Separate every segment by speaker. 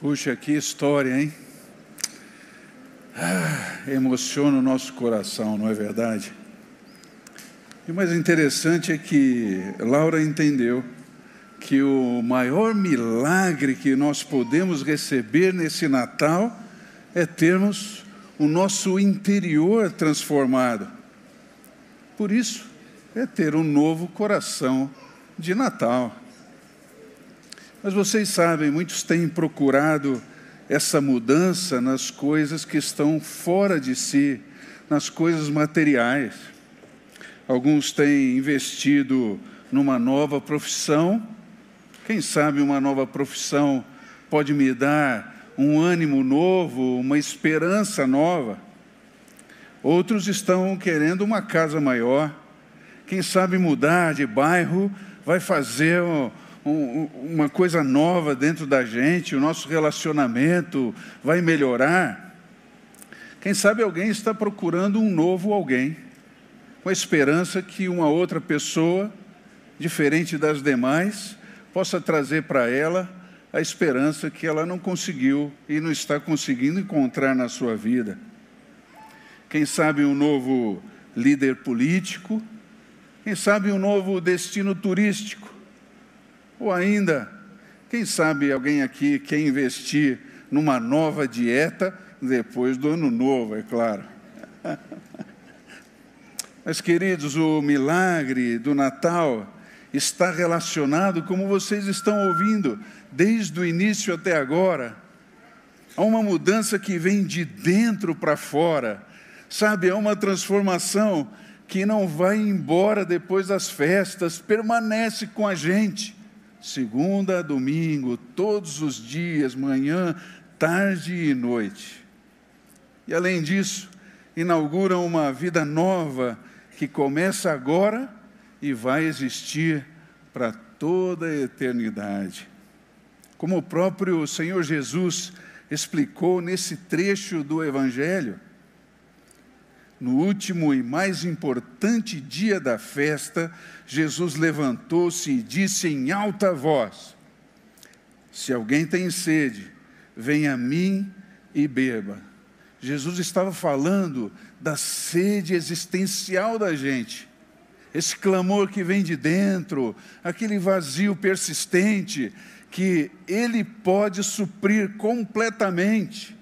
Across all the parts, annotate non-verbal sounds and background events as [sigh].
Speaker 1: Puxa, que história, hein? Ah, emociona o nosso coração, não é verdade? E o mais interessante é que Laura entendeu que o maior milagre que nós podemos receber nesse Natal é termos o nosso interior transformado. Por isso, é ter um novo coração de Natal. Mas vocês sabem, muitos têm procurado essa mudança nas coisas que estão fora de si, nas coisas materiais. Alguns têm investido numa nova profissão. Quem sabe uma nova profissão pode me dar um ânimo novo, uma esperança nova. Outros estão querendo uma casa maior. Quem sabe mudar de bairro vai fazer um, uma coisa nova dentro da gente, o nosso relacionamento vai melhorar. Quem sabe alguém está procurando um novo alguém, com a esperança que uma outra pessoa, diferente das demais, possa trazer para ela a esperança que ela não conseguiu e não está conseguindo encontrar na sua vida. Quem sabe um novo líder político, quem sabe um novo destino turístico, ou ainda, quem sabe alguém aqui quer investir numa nova dieta depois do ano novo, é claro. [laughs] Mas, queridos, o milagre do Natal está relacionado, como vocês estão ouvindo, desde o início até agora, a uma mudança que vem de dentro para fora, sabe? É uma transformação que não vai embora depois das festas, permanece com a gente segunda a domingo, todos os dias, manhã, tarde e noite. E além disso, inauguram uma vida nova que começa agora e vai existir para toda a eternidade. Como o próprio Senhor Jesus explicou nesse trecho do Evangelho, no último e mais importante dia da festa, Jesus levantou-se e disse em alta voz: Se alguém tem sede, venha a mim e beba. Jesus estava falando da sede existencial da gente, esse clamor que vem de dentro, aquele vazio persistente que Ele pode suprir completamente.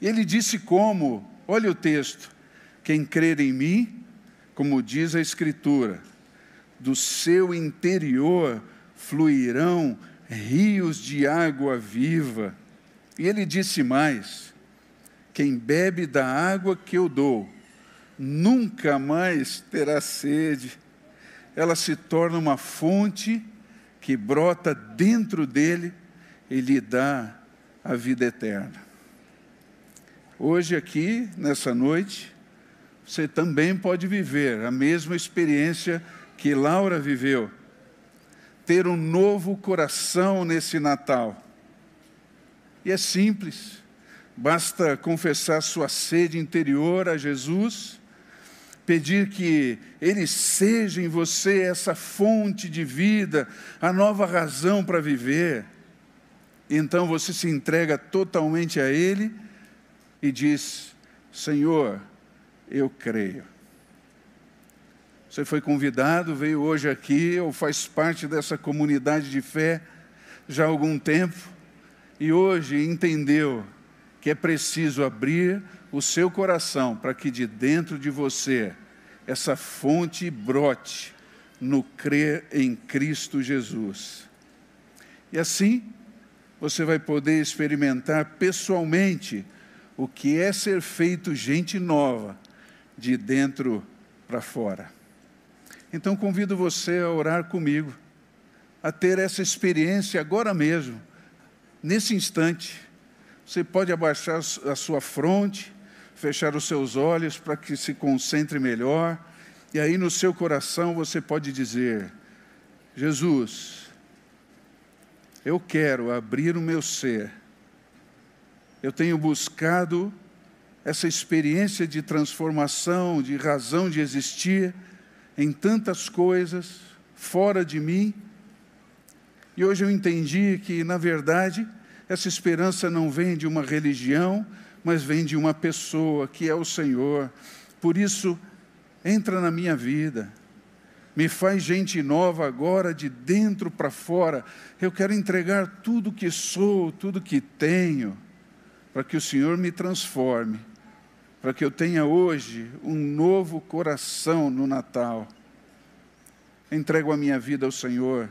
Speaker 1: Ele disse como, olha o texto, quem crer em mim, como diz a Escritura, do seu interior fluirão rios de água viva. E ele disse mais: quem bebe da água que eu dou, nunca mais terá sede. Ela se torna uma fonte que brota dentro dele e lhe dá a vida eterna. Hoje, aqui, nessa noite, você também pode viver a mesma experiência que Laura viveu. Ter um novo coração nesse Natal. E é simples, basta confessar sua sede interior a Jesus, pedir que Ele seja em você essa fonte de vida, a nova razão para viver. Então você se entrega totalmente a Ele e diz: Senhor, eu creio. Você foi convidado, veio hoje aqui, ou faz parte dessa comunidade de fé já há algum tempo, e hoje entendeu que é preciso abrir o seu coração para que de dentro de você essa fonte brote no crer em Cristo Jesus. E assim, você vai poder experimentar pessoalmente o que é ser feito gente nova de dentro para fora. Então convido você a orar comigo, a ter essa experiência agora mesmo, nesse instante. Você pode abaixar a sua fronte, fechar os seus olhos para que se concentre melhor, e aí no seu coração você pode dizer: Jesus, eu quero abrir o meu ser. Eu tenho buscado essa experiência de transformação, de razão de existir em tantas coisas fora de mim. E hoje eu entendi que, na verdade, Essa esperança não vem de uma religião, mas vem de uma pessoa que é o Senhor. Por isso, entra na minha vida, me faz gente nova agora, de dentro para fora. Eu quero entregar tudo que sou, tudo que tenho, para que o Senhor me transforme, para que eu tenha hoje um novo coração no Natal. Entrego a minha vida ao Senhor,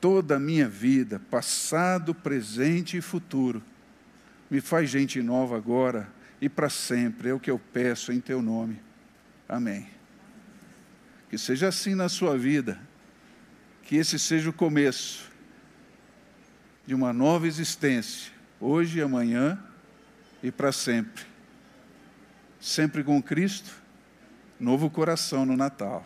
Speaker 1: toda a minha vida, passado, presente e futuro me faz gente nova agora e para sempre, é o que eu peço em teu nome. Amém. Que seja assim na sua vida, que esse seja o começo de uma nova existência, hoje e amanhã e para sempre. Sempre com Cristo, novo coração no Natal.